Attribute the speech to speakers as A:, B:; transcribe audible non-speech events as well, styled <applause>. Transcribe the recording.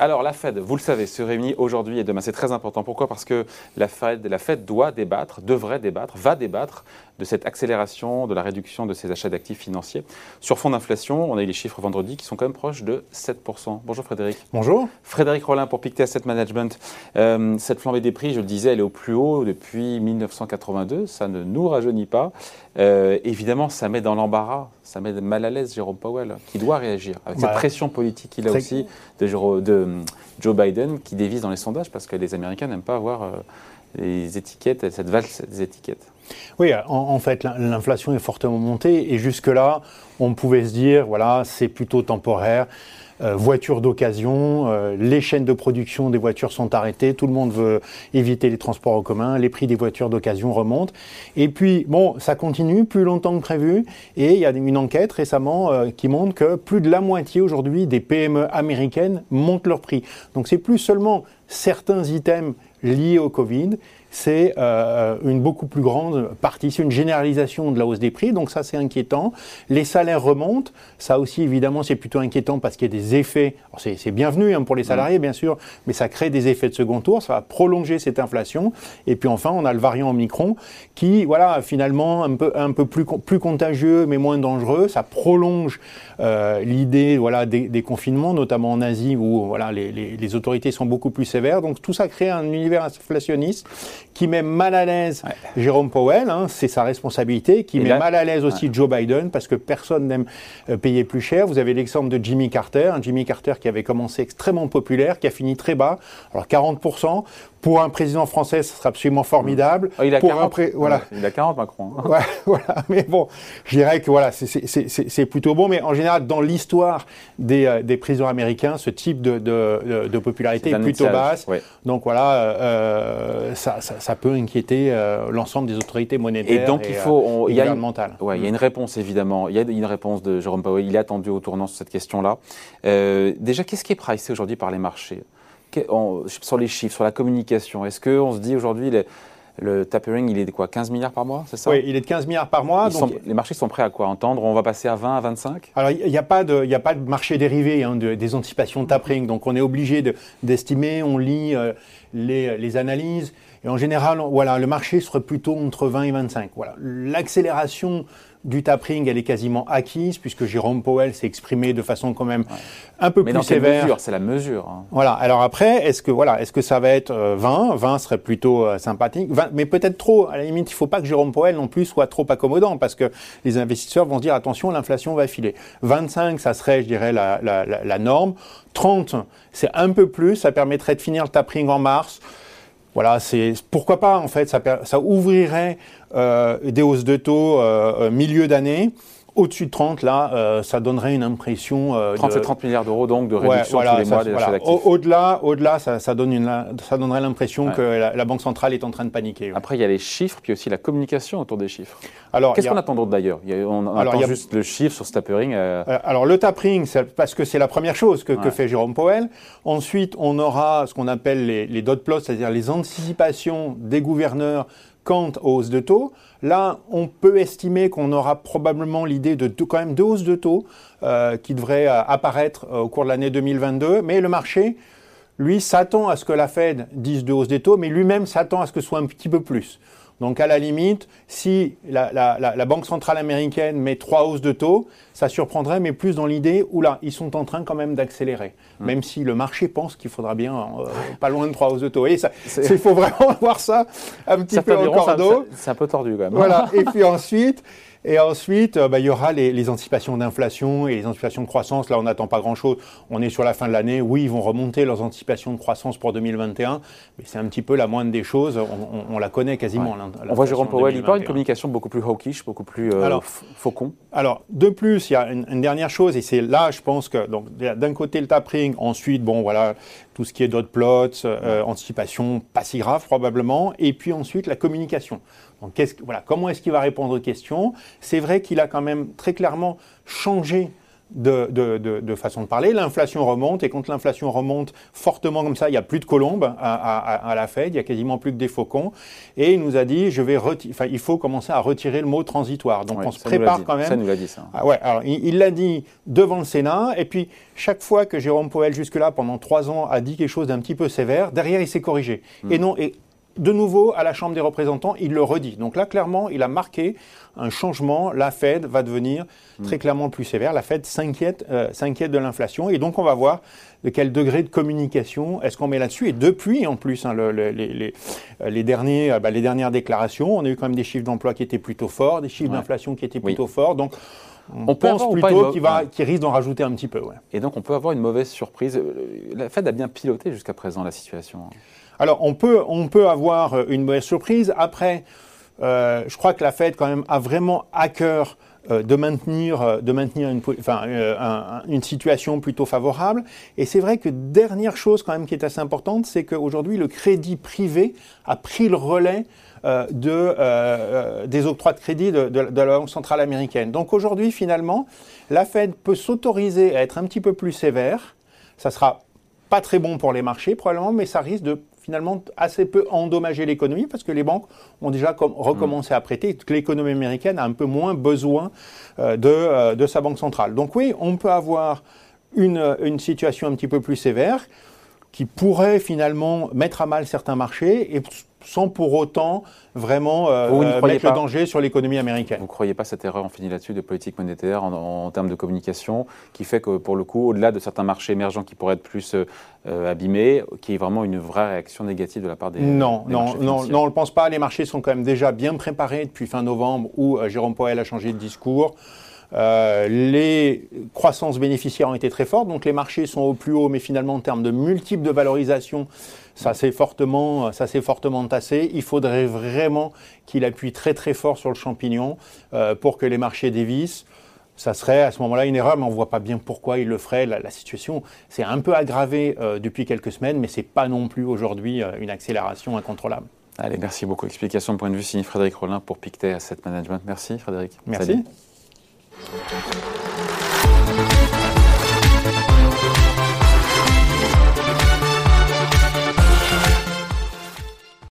A: Alors la Fed, vous le savez, se réunit aujourd'hui et demain. C'est très important. Pourquoi? Parce que la Fed, la Fed doit débattre, devrait débattre, va débattre de cette accélération de la réduction de ses achats d'actifs financiers. Sur fond d'inflation, on a eu les chiffres vendredi qui sont quand même proches de 7%. Bonjour Frédéric.
B: Bonjour.
A: Frédéric Rollin pour Pictet Asset Management. Euh, cette flambée des prix, je le disais, elle est au plus haut depuis 1982. Ça ne nous rajeunit pas. Euh, évidemment, ça met dans l'embarras, ça met mal à l'aise Jérôme Powell, qui doit réagir avec cette pression politique qu'il a aussi de, de, Joe Biden, qui dévise dans les sondages parce que les Américains n'aiment pas avoir euh, les étiquettes, cette valse des étiquettes.
B: Oui, en, fait, l'inflation est fortement montée et jusque-là, on pouvait se dire, voilà, c'est plutôt temporaire. Euh, voitures d'occasion, euh, les chaînes de production des voitures sont arrêtées, tout le monde veut éviter les transports en commun, les prix des voitures d'occasion remontent. Et puis, bon, ça continue plus longtemps que prévu. Et il y a une enquête récemment euh, qui montre que plus de la moitié aujourd'hui des PME américaines montent leurs prix. Donc c'est plus seulement certains items liés au Covid, c'est euh, une beaucoup plus grande partie, c'est une généralisation de la hausse des prix, donc ça c'est inquiétant. Les salaires remontent, ça aussi évidemment c'est plutôt inquiétant parce qu'il y a des effets, c'est bienvenu hein, pour les salariés bien sûr, mais ça crée des effets de second tour, ça va prolonger cette inflation. Et puis enfin on a le variant Omicron qui, voilà, finalement un peu, un peu plus, plus contagieux mais moins dangereux, ça prolonge euh, l'idée voilà, des, confinements, notamment en Asie où voilà, les, les, autorités sont beaucoup plus sévères. Donc tout ça crée un univers inflationniste qui met mal à l'aise Jérôme Powell, hein, c'est sa responsabilité, qui met mal à l'aise aussi Joe Biden parce que personne n'aime euh, payer plus cher. Vous avez l'exemple de Jimmy Carter, un Jimmy Carter qui avait commencé extrêmement populaire, qui a fini très bas, alors 40%. Pour un président français, ce serait absolument formidable.
A: Oh, il, a
B: Pour
A: 40, voilà. il a 40 Macron.
B: Hein. Ouais, <laughs> voilà. Mais bon, je dirais que voilà, c'est plutôt bon. Mais en général, dans l'histoire des, euh, des, présidents américains, ce type de, de, de popularité est, plutôt basse. Donc voilà, euh, ça, ça, ça, peut inquiéter euh, l'ensemble des autorités monétaires et, donc, il faut, on, y a une,
A: ouais, il y a une réponse évidemment. Il y a une réponse de Jérôme Powell. Il est attendu au tournant sur cette question-là. Euh, déjà, qu'est-ce qui est pricé aujourd'hui par les marchés? Sur les chiffres, sur la communication, est-ce qu'on se dit aujourd'hui le tapering, il est de quoi 15 milliards par mois, c'est ça?
B: Oui, il est de 15 milliards par mois.
A: les marchés sont prêts à quoi Entendre? On va passer à 20, à 25
B: Alors, il n'y a, pas de, a pas de marché dérivé hein, des anticipations de tapering. Donc, on est obligé d'estimer, on lit euh, les, les, analyses. Et en général, voilà, le marché serait plutôt entre 20 et 25. Voilà. L'accélération du tapering, elle est quasiment acquise, puisque Jérôme Powell s'est exprimé de façon quand même un peu plus sévère.
A: C'est la mesure. Hein.
B: Voilà. Alors après, est-ce que voilà, est-ce que ça va être 20 euh, 20 serait plutôt euh, sympathique, mais peut-être trop. À la limite, il ne faut pas que Jérôme Powell non plus soit trop accommodant, parce que les investisseurs vont se dire attention, l'inflation va filer. 25, ça serait, je dirais, la, la, la norme. 30, c'est un peu plus. Ça permettrait de finir le tapering en mars. Voilà, c'est pourquoi pas en fait, ça, ouvrirait euh, des hausses de taux euh, euh milieu d'année au-dessus de 30, là, euh, ça donnerait une impression.
A: Euh, 30, 30 milliards d'euros donc de réduction tous les mois des achats d'actifs.
B: Au-delà, au-delà, ça, ça, donne une, ça donnerait l'impression que la, Banque centrale est en train de paniquer.
A: Après, il y a les chiffres, puis aussi la communication autour des chiffres. Alors, qu'est-ce qu'on attend d'autre d'ailleurs? On, on attend juste le chiffre sur ce tapering.
B: Euh. Euh, alors, le tapering, parce que c'est la première chose que, que, fait Jérôme Powell. Ensuite, on aura ce qu'on appelle les, les dot plots, c'est-à-dire les anticipations des gouverneurs quant aux hausses de taux. Là, on peut estimer qu'on aura probablement l'idée de quand même deux hausses de taux euh, qui devraient euh, apparaître euh, au cours de l'année 2022, mais le marché, lui, s'attend à ce que la Fed dise deux hausses des taux, mais lui-même s'attend à ce que ce soit un petit peu plus. Donc à la limite, si la, Banque centrale américaine met trois hausses de taux, ça surprendrait, mais plus dans l'idée où là, ils sont en train quand même d'accélérer, mmh. même si le marché pense qu'il faudra bien euh, pas loin de trois hausses de taux. Et il faut vraiment <laughs> voir ça un petit peu en cordeau.
A: C'est un peu tordu quand même.
B: Voilà. <laughs> et puis ensuite, et ensuite, euh, bah, il y aura les, anticipations d'inflation et les anticipations de croissance. Là, on n'attend pas grand-chose. On est sur la fin de l'année. Oui, ils vont remonter leurs anticipations de croissance pour 2021, mais c'est un petit peu la moindre des choses. On, la connaît quasiment.
A: on voit Jérôme Powell, il parle une communication beaucoup plus hawkish, beaucoup plus euh, faucon.
B: Alors, de plus, il y a une, dernière chose, et c'est là, je pense que, donc, d'un côté, le tapering, ensuite, bon, voilà, tout ce qui est dot plots, euh, anticipation, pas si grave probablement, et puis ensuite, la communication. Donc, voilà, comment est-ce qu'il va répondre aux questions? C'est vrai qu'il a quand même très clairement changé de, façon de parler. L'inflation remonte et quand l'inflation remonte fortement comme ça, il n'y a plus de colombes à, la Fed, il n'y a quasiment plus que des faucons. Et il nous a dit, je vais enfin, il faut commencer à retirer le mot transitoire. Donc on se prépare quand même.
A: Ça nous l'a dit ça.
B: Ah ouais, alors il l'a dit devant le Sénat et puis chaque fois que Jérôme Powell jusque-là pendant trois ans a dit quelque chose d'un petit peu sévère, derrière il s'est corrigé. Hmm. Et non, et de nouveau, à la Chambre des représentants, il le redit. Donc là, clairement, il a marqué un changement. La Fed va devenir très mm. clairement plus sévère. La Fed euh, s'inquiète de l'inflation. Et donc, on va voir de quel degré de communication est-ce qu'on met là-dessus. Et depuis, en plus, hein, les, les, derniers, euh, bah, les dernières déclarations, on a eu quand même des chiffres d'emploi qui étaient plutôt forts, des chiffres d'inflation qui étaient plutôt forts. Donc, on, pense plutôt qu'il qu risque d'en rajouter un petit peu.
A: Et donc, on peut avoir une mauvaise surprise. La Fed a bien piloté jusqu'à présent la situation. Hein.
B: Alors, on peut, on peut avoir euh, une mauvaise surprise. Après, euh, je crois que la Fed, quand même, a vraiment à cœur euh, de maintenir, de maintenir une, enfin, une situation plutôt favorable. Et c'est vrai que dernière chose quand même qui est assez importante, c'est qu'aujourd'hui le crédit privé a pris le relais de, des octrois de crédit de, de, de, la Banque centrale américaine. Donc aujourd'hui finalement, la Fed peut s'autoriser à être un petit peu plus sévère. Ça sera pas très bon pour les marchés probablement, mais ça risque de finalement assez peu endommager l'économie parce que les banques ont déjà recommencé à prêter et que l'économie américaine a un peu moins besoin euh, de, euh, de, sa banque centrale. Donc oui, on peut avoir une, une situation un petit peu plus sévère qui pourrait finalement mettre à mal certains marchés et sans pour autant vraiment euh, mettre le danger sur l'économie américaine.
A: Vous ne croyez pas cette erreur, on finit là-dessus, de politique monétaire en, termes de communication, qui fait que pour le coup, au-delà de certains marchés émergents qui pourraient être plus euh, abîmés, qui est vraiment une vraie réaction négative de la part des
B: Non,
A: des
B: non, non, non, on ne le pense pas. Les marchés sont quand même déjà bien préparés depuis fin novembre où euh, Jérôme Powell a changé de discours. Euh, les croissances bénéficiaires ont été très fortes, donc les marchés sont au plus haut, mais finalement en termes de multiples de valorisation, ça s'est fortement, ça s'est fortement tassé. Il faudrait vraiment qu'il appuie très très fort sur le champignon euh, pour que les marchés dévissent. Ça serait à ce moment-là une erreur, mais on ne voit pas bien pourquoi il le ferait. La, situation s'est un peu aggravée euh, depuis quelques semaines, mais ce n'est pas non plus aujourd'hui une accélération incontrôlable.
A: Allez, merci beaucoup. Explication de point de vue signé Frédéric Rollin pour Pictet Asset Management. Merci Frédéric.
B: Merci.
A: Thank you.